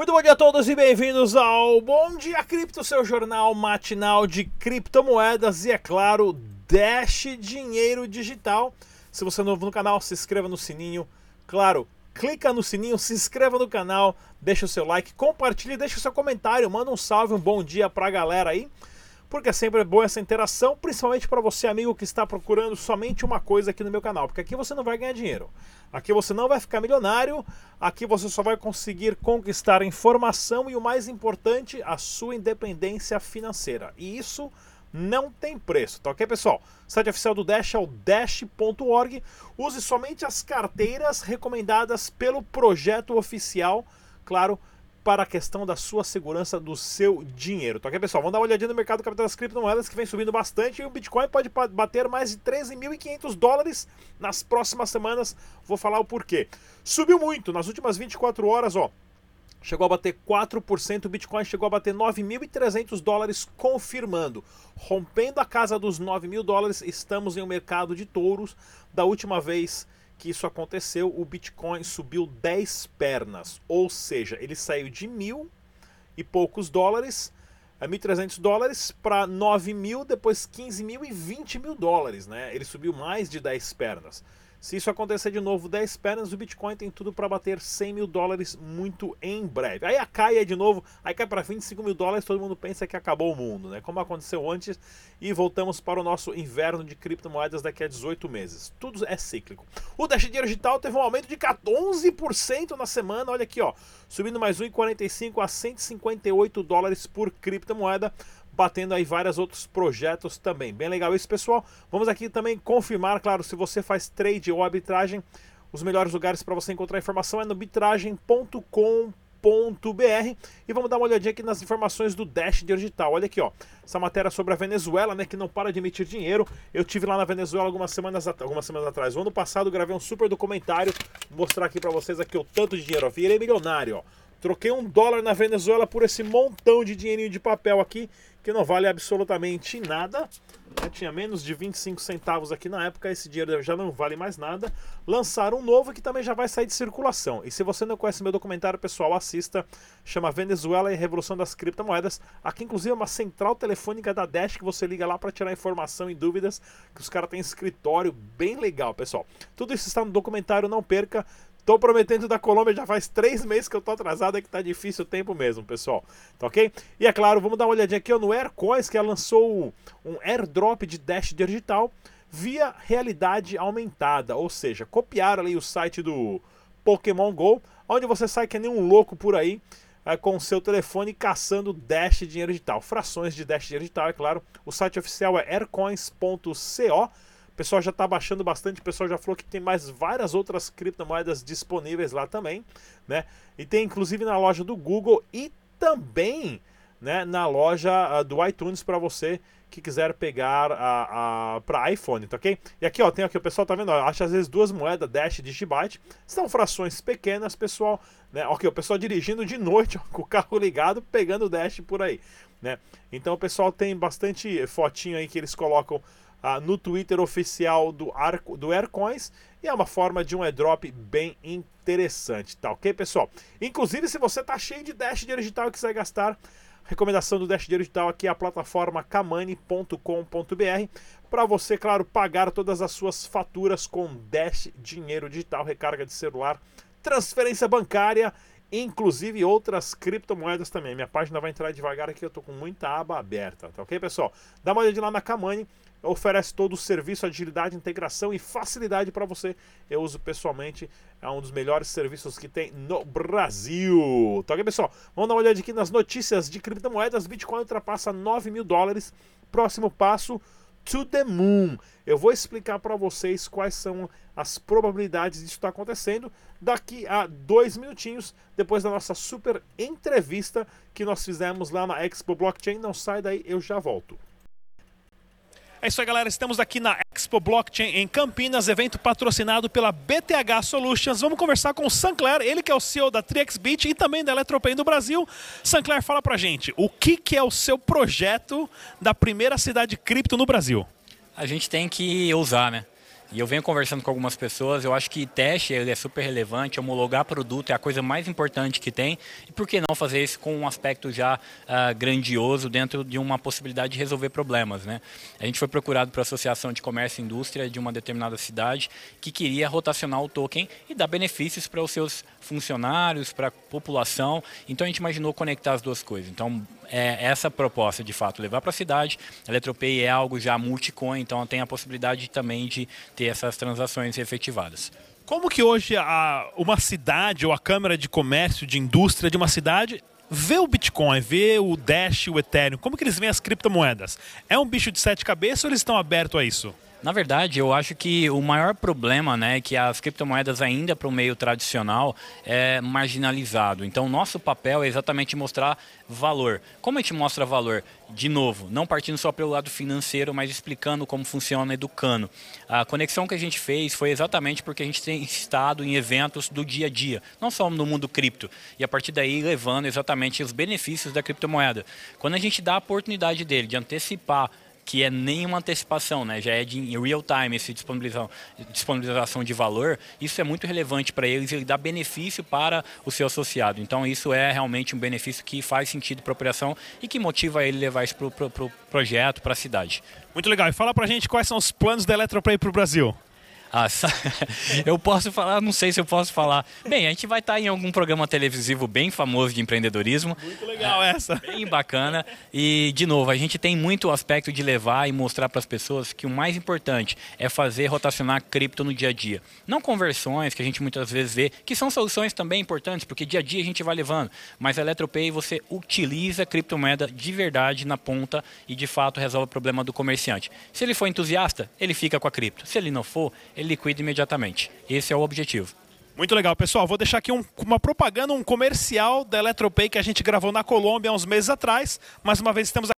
Muito bom dia a todos e bem-vindos ao Bom Dia Cripto, seu jornal matinal de criptomoedas e, é claro, Dash Dinheiro Digital. Se você é novo no canal, se inscreva no sininho. Claro, clica no sininho, se inscreva no canal, deixa o seu like, compartilhe, deixa o seu comentário, manda um salve, um bom dia pra galera aí porque é sempre boa essa interação, principalmente para você, amigo, que está procurando somente uma coisa aqui no meu canal, porque aqui você não vai ganhar dinheiro, aqui você não vai ficar milionário, aqui você só vai conseguir conquistar informação e o mais importante, a sua independência financeira. E isso não tem preço, tá ok, pessoal? O site oficial do Dash é o dash.org. Use somente as carteiras recomendadas pelo projeto oficial, claro para a questão da sua segurança do seu dinheiro. Tá ok, pessoal? Vamos dar uma olhadinha no mercado capital das criptomoedas que vem subindo bastante e o Bitcoin pode bater mais de 13.500 dólares nas próximas semanas. Vou falar o porquê. Subiu muito nas últimas 24 horas, ó. Chegou a bater 4%, o Bitcoin chegou a bater 9.300 dólares, confirmando. Rompendo a casa dos 9 mil dólares, estamos em um mercado de touros. Da última vez que isso aconteceu, o Bitcoin subiu 10 pernas, ou seja, ele saiu de mil e poucos dólares, a 1.300 dólares para 9 mil, depois 15 mil e 20 mil dólares, né? Ele subiu mais de 10 pernas. Se isso acontecer de novo 10 pernas, o Bitcoin tem tudo para bater 100 mil dólares muito em breve. Aí a cai de novo, aí cai para 25 mil dólares, todo mundo pensa que acabou o mundo, né? Como aconteceu antes, e voltamos para o nosso inverno de criptomoedas daqui a 18 meses. Tudo é cíclico. O Dash Dinheiro Digital teve um aumento de 14% na semana, olha aqui, ó, subindo mais 1,45 a 158 dólares por criptomoeda batendo aí vários outros projetos também. Bem legal isso, pessoal. Vamos aqui também confirmar, claro, se você faz trade ou arbitragem, os melhores lugares para você encontrar informação é no bitragem.com.br e vamos dar uma olhadinha aqui nas informações do Dash Digital. Olha aqui, ó, essa matéria sobre a Venezuela, né, que não para de emitir dinheiro. Eu tive lá na Venezuela algumas semanas, algumas semanas atrás. O ano passado gravei um super documentário, vou mostrar aqui para vocês aqui o tanto de dinheiro. Eu virei milionário, ó. Troquei um dólar na Venezuela por esse montão de dinheirinho de papel aqui, que não vale absolutamente nada. Eu tinha menos de 25 centavos aqui na época, esse dinheiro já não vale mais nada. Lançaram um novo que também já vai sair de circulação. E se você não conhece meu documentário, pessoal, assista. Chama Venezuela e Revolução das Criptomoedas. Aqui, inclusive, é uma central telefônica da Dash que você liga lá para tirar informação e dúvidas. Que os caras têm escritório bem legal, pessoal. Tudo isso está no documentário, não perca. Tô prometendo da Colômbia já faz três meses que eu tô atrasado, é que tá difícil o tempo mesmo, pessoal. Tá ok? E é claro, vamos dar uma olhadinha aqui no Aircoins, que lançou um airdrop de Dash digital via realidade aumentada. Ou seja, copiaram ali o site do Pokémon GO, onde você sai que nem um louco por aí. É, com o seu telefone caçando Dash dinheiro digital, frações de Dash dinheiro digital, é claro. O site oficial é aircoins.co pessoal já está baixando bastante, o pessoal já falou que tem mais várias outras criptomoedas disponíveis lá também, né? E tem inclusive na loja do Google e também né, na loja uh, do iTunes para você que quiser pegar a, a para iPhone, tá ok? E aqui, ó, tem aqui, o pessoal tá vendo, ó, acha às vezes duas moedas Dash e Digibyte, são frações pequenas, pessoal, né? Ok, o pessoal dirigindo de noite, ó, com o carro ligado, pegando Dash por aí, né? Então o pessoal tem bastante fotinho aí que eles colocam ah, no Twitter oficial do, Arco, do Aircoins e é uma forma de um airdrop bem interessante, tá ok, pessoal? Inclusive, se você tá cheio de Dash digital e quiser gastar, recomendação do Dash digital aqui é a plataforma kamani.com.br para você, claro, pagar todas as suas faturas com Dash dinheiro digital, recarga de celular, transferência bancária inclusive outras criptomoedas também. Minha página vai entrar devagar aqui, eu tô com muita aba aberta, tá ok, pessoal? Dá uma olhadinha lá na Kamani, oferece todo o serviço, agilidade, integração e facilidade para você. Eu uso pessoalmente, é um dos melhores serviços que tem no Brasil. Tá ok, pessoal? Vamos dar uma olhada aqui nas notícias de criptomoedas. Bitcoin ultrapassa 9 mil dólares. Próximo passo, to the moon. Eu vou explicar para vocês quais são as probabilidades disso estar tá acontecendo daqui a dois minutinhos, depois da nossa super entrevista que nós fizemos lá na Expo Blockchain. Não sai daí, eu já volto. É isso aí, galera. Estamos aqui na Expo Blockchain em Campinas, evento patrocinado pela BTH Solutions. Vamos conversar com o Sancler, ele que é o CEO da TriXBit e também da Eletropay do Brasil. Sancler, fala pra gente, o que, que é o seu projeto da primeira cidade cripto no Brasil? A gente tem que usar, né? E eu venho conversando com algumas pessoas, eu acho que teste ele é super relevante, homologar produto é a coisa mais importante que tem. E por que não fazer isso com um aspecto já uh, grandioso dentro de uma possibilidade de resolver problemas, né? A gente foi procurado para a Associação de Comércio e Indústria de uma determinada cidade que queria rotacionar o token e dar benefícios para os seus funcionários, para a população. Então a gente imaginou conectar as duas coisas. Então é essa proposta de fato levar para a cidade. A Eletropay é algo já multicoin, então tem a possibilidade também de ter essas transações efetivadas. Como que hoje a, uma cidade ou a Câmara de Comércio, de Indústria de uma cidade vê o Bitcoin, vê o Dash, o Ethereum, como que eles veem as criptomoedas? É um bicho de sete cabeças ou eles estão abertos a isso? Na verdade, eu acho que o maior problema né, é que as criptomoedas ainda para o meio tradicional é marginalizado. Então, nosso papel é exatamente mostrar valor. Como a gente mostra valor? De novo, não partindo só pelo lado financeiro, mas explicando como funciona, educando. A conexão que a gente fez foi exatamente porque a gente tem estado em eventos do dia a dia, não só no mundo cripto, e a partir daí levando exatamente os benefícios da criptomoeda. Quando a gente dá a oportunidade dele de antecipar que é nenhuma antecipação, né? já é de real time essa disponibilização, disponibilização de valor, isso é muito relevante para eles e dá benefício para o seu associado. Então isso é realmente um benefício que faz sentido para a operação e que motiva ele levar isso para o pro, pro projeto, para a cidade. Muito legal. E fala para a gente quais são os planos da Eletroplay para o Brasil. Ah, eu posso falar, não sei se eu posso falar. Bem, a gente vai estar em algum programa televisivo bem famoso de empreendedorismo. Muito legal essa. Bem bacana. E, de novo, a gente tem muito aspecto de levar e mostrar para as pessoas que o mais importante é fazer rotacionar cripto no dia a dia. Não conversões que a gente muitas vezes vê, que são soluções também importantes, porque dia a dia a gente vai levando. Mas a Eletropay você utiliza a criptomoeda de verdade na ponta e de fato resolve o problema do comerciante. Se ele for entusiasta, ele fica com a cripto. Se ele não for, ele liquida imediatamente. Esse é o objetivo. Muito legal, pessoal. Vou deixar aqui um, uma propaganda, um comercial da Eletropay que a gente gravou na Colômbia há uns meses atrás. Mais uma vez estamos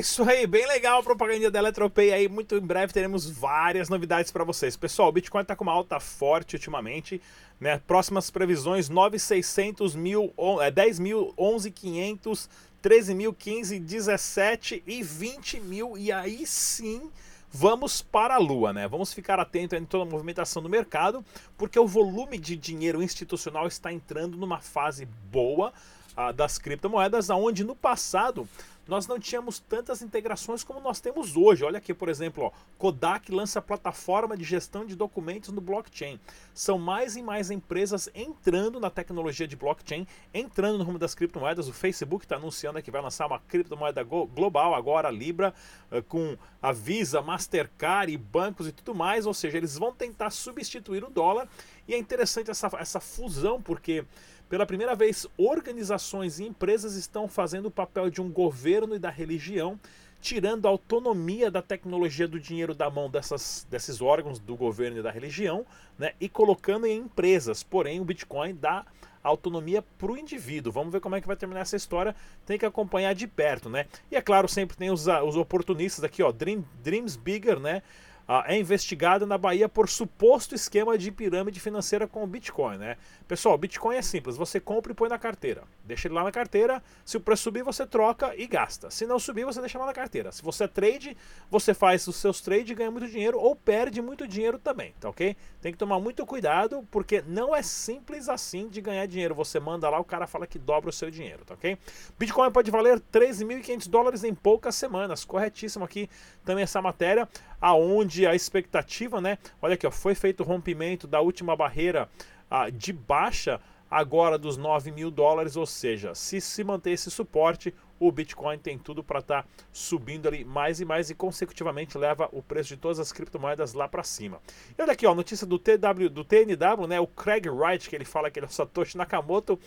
isso aí, bem legal a propaganda da Eletropay aí. Muito em breve teremos várias novidades para vocês. Pessoal, o Bitcoin está com uma alta forte ultimamente. Né? Próximas previsões: 9,600 mil, é, 10 mil, 11,500, 13 mil, 15, 17 e 20 mil. E aí sim vamos para a lua, né? Vamos ficar atento em toda a movimentação do mercado, porque o volume de dinheiro institucional está entrando numa fase boa ah, das criptomoedas, aonde no passado nós não tínhamos tantas integrações como nós temos hoje. Olha aqui, por exemplo, ó, Kodak lança plataforma de gestão de documentos no blockchain. São mais e mais empresas entrando na tecnologia de blockchain, entrando no rumo das criptomoedas. O Facebook está anunciando que vai lançar uma criptomoeda global agora, Libra, eh, com a Visa, Mastercard e bancos e tudo mais. Ou seja, eles vão tentar substituir o dólar. E é interessante essa, essa fusão, porque pela primeira vez, organizações e empresas estão fazendo o papel de um governo e da religião, tirando a autonomia da tecnologia do dinheiro da mão dessas, desses órgãos do governo e da religião, né, e colocando em empresas. Porém, o Bitcoin dá autonomia para o indivíduo. Vamos ver como é que vai terminar essa história. Tem que acompanhar de perto, né? E é claro, sempre tem os, os oportunistas aqui, ó, Dream, Dreams Bigger, né? Ah, é investigada na Bahia por suposto esquema de pirâmide financeira com o Bitcoin, né? Pessoal, Bitcoin é simples, você compra e põe na carteira. Deixa ele lá na carteira, se o preço subir, você troca e gasta. Se não subir, você deixa lá na carteira. Se você é trade, você faz os seus trades e ganha muito dinheiro ou perde muito dinheiro também, tá ok? Tem que tomar muito cuidado, porque não é simples assim de ganhar dinheiro. Você manda lá, o cara fala que dobra o seu dinheiro, tá ok? Bitcoin pode valer 13.500 dólares em poucas semanas. Corretíssimo aqui também essa matéria aonde a expectativa, né? Olha aqui, ó, foi feito o rompimento da última barreira ah, de baixa agora dos 9 mil dólares, ou seja, se se manter esse suporte, o Bitcoin tem tudo para estar tá subindo ali mais e mais e consecutivamente leva o preço de todas as criptomoedas lá para cima. E olha aqui, ó, notícia do TW, do TNW, né? O Craig Wright que ele fala que ele é o Satoshi Nakamoto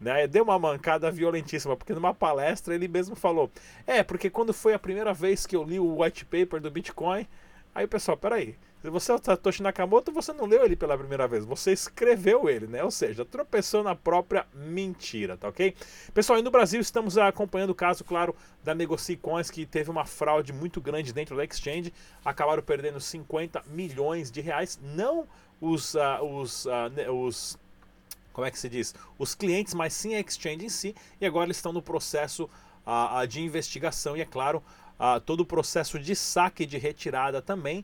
né? Deu uma mancada violentíssima, porque numa palestra ele mesmo falou: É, porque quando foi a primeira vez que eu li o white paper do Bitcoin, aí pessoal, peraí, se você é o Satoshi Nakamoto, você não leu ele pela primeira vez, você escreveu ele, né? Ou seja, tropeçou na própria mentira, tá ok? Pessoal, e no Brasil estamos acompanhando o caso, claro, da Negoci Coins, que teve uma fraude muito grande dentro da exchange, acabaram perdendo 50 milhões de reais, não os, uh, os, uh, os como é que se diz? Os clientes, mas sim a exchange em si, e agora eles estão no processo uh, de investigação e, é claro, uh, todo o processo de saque e de retirada também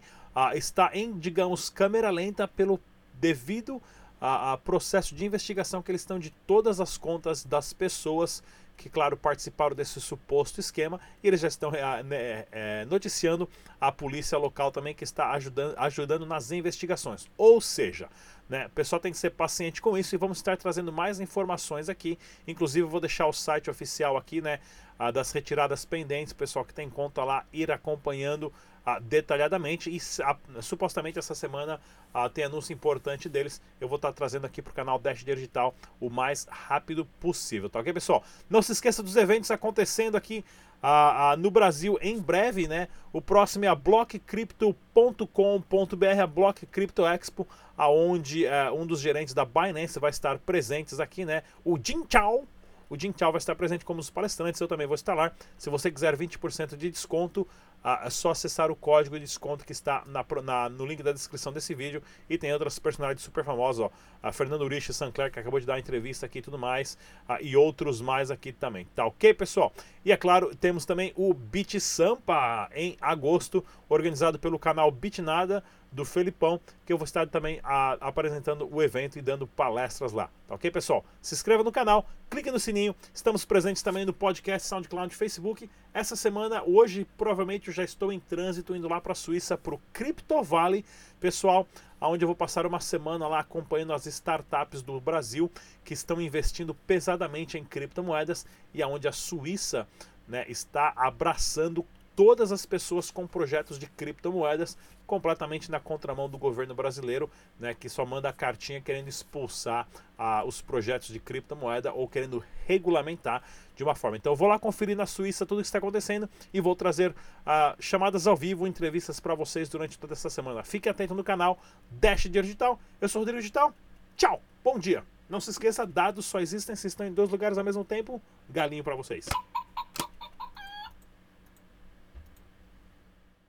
está em, digamos, câmera lenta pelo devido a, a, processo de investigação que eles estão de todas as contas das pessoas que, claro, participaram desse suposto esquema e eles já estão né, é, noticiando a polícia local também que está ajudando, ajudando nas investigações. Ou seja, né? O pessoal tem que ser paciente com isso e vamos estar trazendo mais informações aqui. Inclusive, vou deixar o site oficial aqui, né? das retiradas pendentes, pessoal que tem conta lá, ir acompanhando ah, detalhadamente. E ah, supostamente essa semana ah, tem anúncio importante deles. Eu vou estar trazendo aqui para o canal Dash Digital o mais rápido possível, tá ok, pessoal? Não se esqueça dos eventos acontecendo aqui ah, no Brasil em breve, né? O próximo é a blockcrypto.com.br, a Block Crypto Expo, aonde eh, um dos gerentes da Binance vai estar presentes aqui, né? O Jin Chao. O Jin Chao vai estar presente como os palestrantes, eu também vou estar lá. Se você quiser 20% de desconto, é só acessar o código de desconto que está na, na, no link da descrição desse vídeo. E tem outras personalidades super famosas, ó. A Fernando Rich Sancler, que acabou de dar entrevista aqui e tudo mais. e outros mais aqui também. Tá ok, pessoal? E é claro, temos também o Beat Sampa em agosto, organizado pelo canal Bitnada do Felipão, que eu vou estar também a, apresentando o evento e dando palestras lá. Tá ok, pessoal? Se inscreva no canal, clique no sininho. Estamos presentes também no podcast SoundCloud Facebook. Essa semana, hoje, provavelmente eu já estou em trânsito indo lá para a Suíça, para o Crypto Valley, pessoal, onde eu vou passar uma semana lá acompanhando as startups do Brasil que estão investindo pesadamente em criptomoedas e aonde a Suíça né, está abraçando todas as pessoas com projetos de criptomoedas completamente na contramão do governo brasileiro, né, que só manda a cartinha querendo expulsar ah, os projetos de criptomoeda ou querendo regulamentar de uma forma. Então eu vou lá conferir na Suíça tudo o que está acontecendo e vou trazer ah, chamadas ao vivo, entrevistas para vocês durante toda essa semana. Fique atento no canal Dash Digital. Eu sou o Rodrigo Digital. Tchau, bom dia. Não se esqueça, dados só existem se estão em dois lugares ao mesmo tempo. Galinho para vocês.